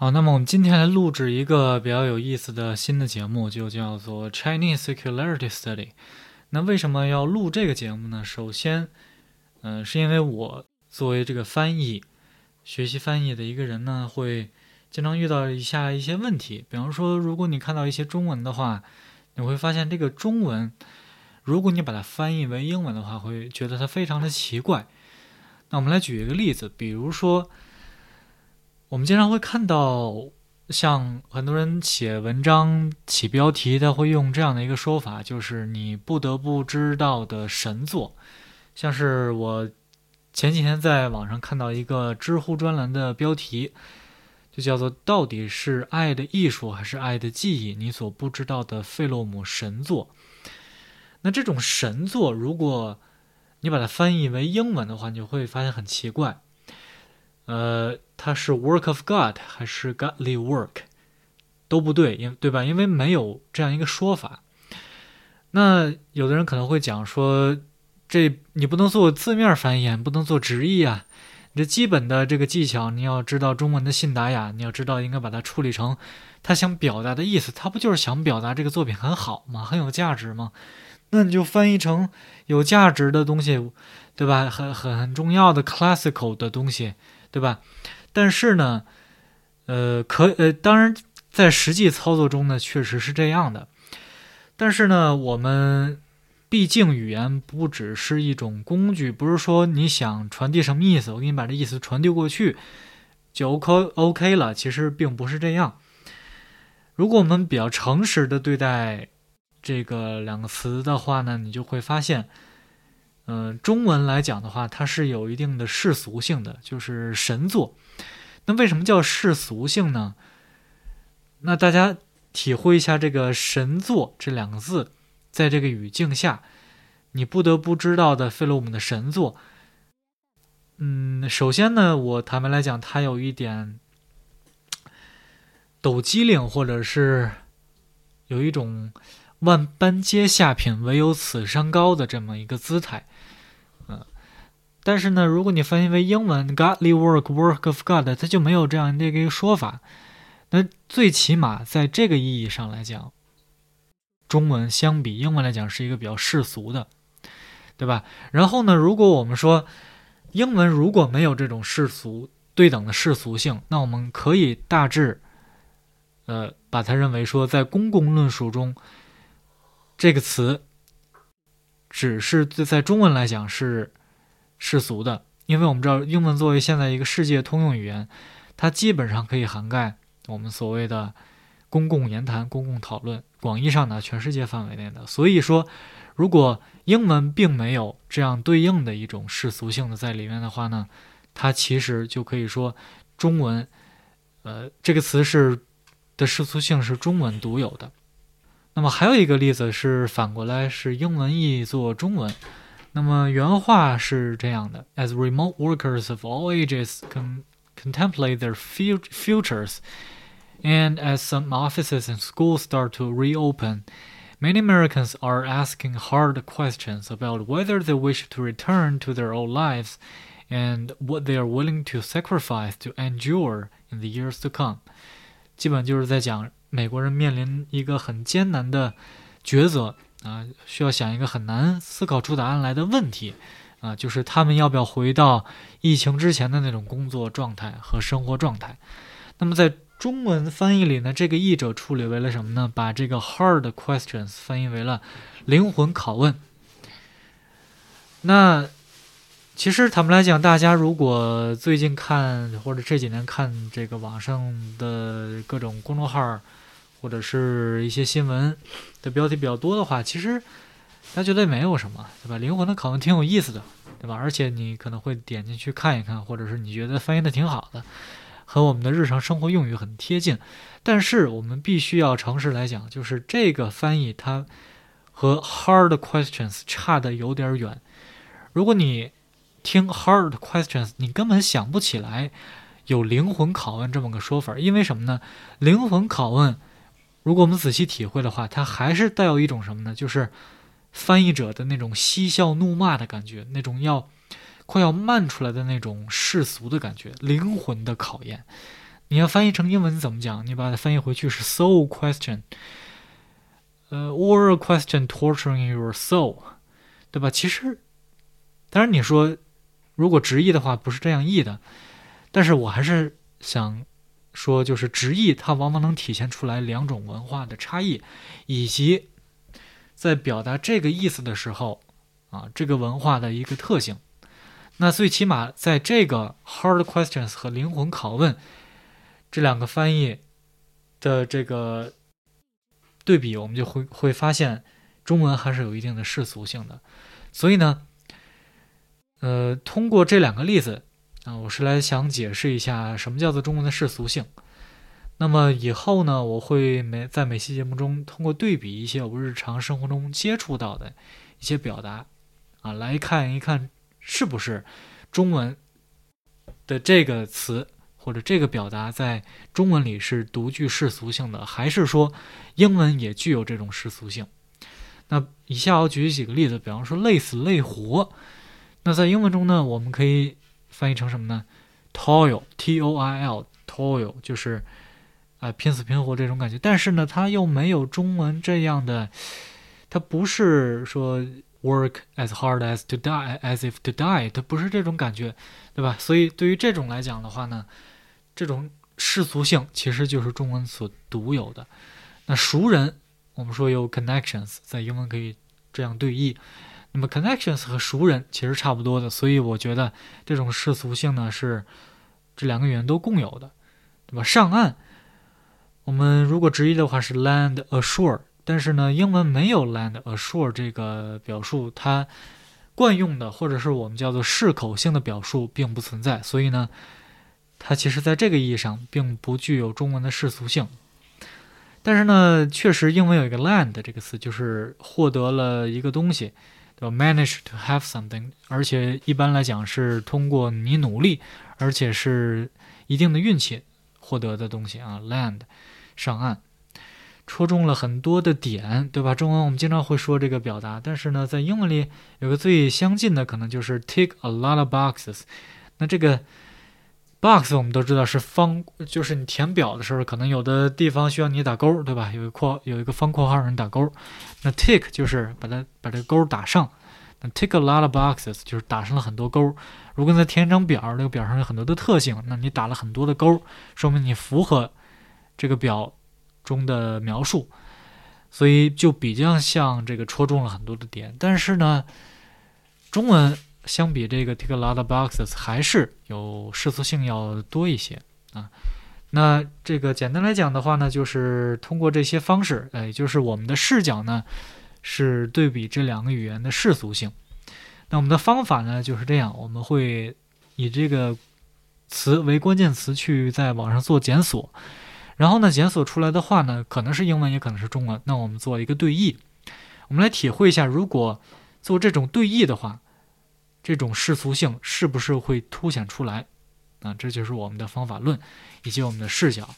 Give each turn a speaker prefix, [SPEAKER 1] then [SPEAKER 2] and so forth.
[SPEAKER 1] 好，那么我们今天来录制一个比较有意思的新的节目，就叫做 Chinese Secularity Study。那为什么要录这个节目呢？首先，嗯，是因为我作为这个翻译、学习翻译的一个人呢，会经常遇到以下一些问题。比方说，如果你看到一些中文的话，你会发现这个中文，如果你把它翻译为英文的话，会觉得它非常的奇怪。那我们来举一个例子，比如说。我们经常会看到，像很多人写文章起标题，他会用这样的一个说法，就是你不得不知道的神作。像是我前几天在网上看到一个知乎专栏的标题，就叫做“到底是爱的艺术还是爱的记忆？你所不知道的费洛姆神作”。那这种神作，如果你把它翻译为英文的话，你就会发现很奇怪。呃，它是 work of God 还是 godly work，都不对，因对吧？因为没有这样一个说法。那有的人可能会讲说，这你不能做字面翻译，不能做直译啊。你这基本的这个技巧，你要知道中文的信达雅，你要知道应该把它处理成他想表达的意思。他不就是想表达这个作品很好吗？很有价值吗？那你就翻译成有价值的东西，对吧？很很很重要的 classical 的东西。对吧？但是呢，呃，可呃，当然，在实际操作中呢，确实是这样的。但是呢，我们毕竟语言不只是一种工具，不是说你想传递什么意思，我给你把这意思传递过去就 OK OK 了。其实并不是这样。如果我们比较诚实的对待这个两个词的话呢，你就会发现。嗯，中文来讲的话，它是有一定的世俗性的，就是神作。那为什么叫世俗性呢？那大家体会一下这个“神作”这两个字，在这个语境下，你不得不知道的费洛姆的神作。嗯，首先呢，我坦白来讲，它有一点抖机灵，或者是有一种。万般皆下品，唯有此山高的这么一个姿态，但是呢，如果你翻译为英文，Godly work, work of God，它就没有这样的一个说法。那最起码在这个意义上来讲，中文相比英文来讲是一个比较世俗的，对吧？然后呢，如果我们说英文如果没有这种世俗对等的世俗性，那我们可以大致，呃，把它认为说在公共论述中。这个词只是在中文来讲是世俗的，因为我们知道英文作为现在一个世界通用语言，它基本上可以涵盖我们所谓的公共言谈、公共讨论，广义上的全世界范围内的。所以说，如果英文并没有这样对应的一种世俗性的在里面的话呢，它其实就可以说中文，呃，这个词是的世俗性是中文独有的。那么还有一个例子是反过来是英文译作中文。那么原话是这样的：As remote workers of all ages con contemplate their futures, and as some offices and schools start to reopen, many Americans are asking hard questions about whether they wish to return to their old lives and what they are willing to sacrifice to endure in the years to come。基本就是在讲美国人面临一个很艰难的抉择 啊，需要想一个很难思考出答案来的问题啊，就是他们要不要回到疫情之前的那种工作状态和生活状态。那么在中文翻译里呢，这个译者处理为了什么呢？把这个 hard questions 翻译为了灵魂拷问。那。其实坦白来讲，大家如果最近看或者这几年看这个网上的各种公众号，或者是一些新闻的标题比较多的话，其实大家觉得没有什么，对吧？灵魂的拷问挺有意思的，对吧？而且你可能会点进去看一看，或者是你觉得翻译的挺好的，和我们的日常生活用语很贴近。但是我们必须要诚实来讲，就是这个翻译它和 hard questions 差的有点远。如果你听 hard questions，你根本想不起来有灵魂拷问这么个说法，因为什么呢？灵魂拷问，如果我们仔细体会的话，它还是带有一种什么呢？就是翻译者的那种嬉笑怒骂的感觉，那种要快要漫出来的那种世俗的感觉，灵魂的考验。你要翻译成英文怎么讲？你把它翻译回去是 “so question，呃，or a question torturing your soul，对吧？其实，当然你说如果直译的话不是这样译的，但是我还是想说，就是直译它往往能体现出来两种文化的差异，以及在表达这个意思的时候啊，这个文化的一个特性。那最起码在这个 hard questions 和灵魂拷问。这两个翻译的这个对比，我们就会会发现，中文还是有一定的世俗性的。所以呢，呃，通过这两个例子啊，我是来想解释一下什么叫做中文的世俗性。那么以后呢，我会每在每期节目中通过对比一些我日常生活中接触到的一些表达啊，来看一看是不是中文的这个词。或者这个表达在中文里是独具世俗性的，还是说英文也具有这种世俗性？那以下我举几个例子，比方说累死累活，那在英文中呢，我们可以翻译成什么呢？toil，t-o-i-l，toil 就是啊拼死拼活这种感觉，但是呢，它又没有中文这样的，它不是说。Work as hard as to die, as if to die，它不是这种感觉，对吧？所以对于这种来讲的话呢，这种世俗性其实就是中文所独有的。那熟人，我们说有 connections，在英文可以这样对译。那么 connections 和熟人其实差不多的，所以我觉得这种世俗性呢是这两个语言都共有的，对吧？上岸，我们如果直译的话是 land ashore。但是呢，英文没有 land ashore 这个表述，它惯用的或者是我们叫做适口性的表述并不存在，所以呢，它其实在这个意义上并不具有中文的世俗性。但是呢，确实英文有一个 land 这个词，就是获得了一个东西，要？manage to have something，而且一般来讲是通过你努力，而且是一定的运气获得的东西啊，land 上岸。戳中了很多的点，对吧？中文我们经常会说这个表达，但是呢，在英文里有个最相近的，可能就是 take a lot of boxes。那这个 box 我们都知道是方，就是你填表的时候，可能有的地方需要你打勾，对吧？有一个括有一个方括号让你打勾。那 tick 就是把它把这个勾打上。那 tick a lot of boxes 就是打上了很多勾。如果你再填一张表，那个表上有很多的特性，那你打了很多的勾，说明你符合这个表。中的描述，所以就比较像这个戳中了很多的点。但是呢，中文相比这个 take a lot of boxes 还是有世俗性要多一些啊。那这个简单来讲的话呢，就是通过这些方式，哎，就是我们的视角呢是对比这两个语言的世俗性。那我们的方法呢就是这样，我们会以这个词为关键词去在网上做检索。然后呢，检索出来的话呢，可能是英文，也可能是中文。那我们做一个对译，我们来体会一下，如果做这种对译的话，这种世俗性是不是会凸显出来？啊，这就是我们的方法论以及我们的视角。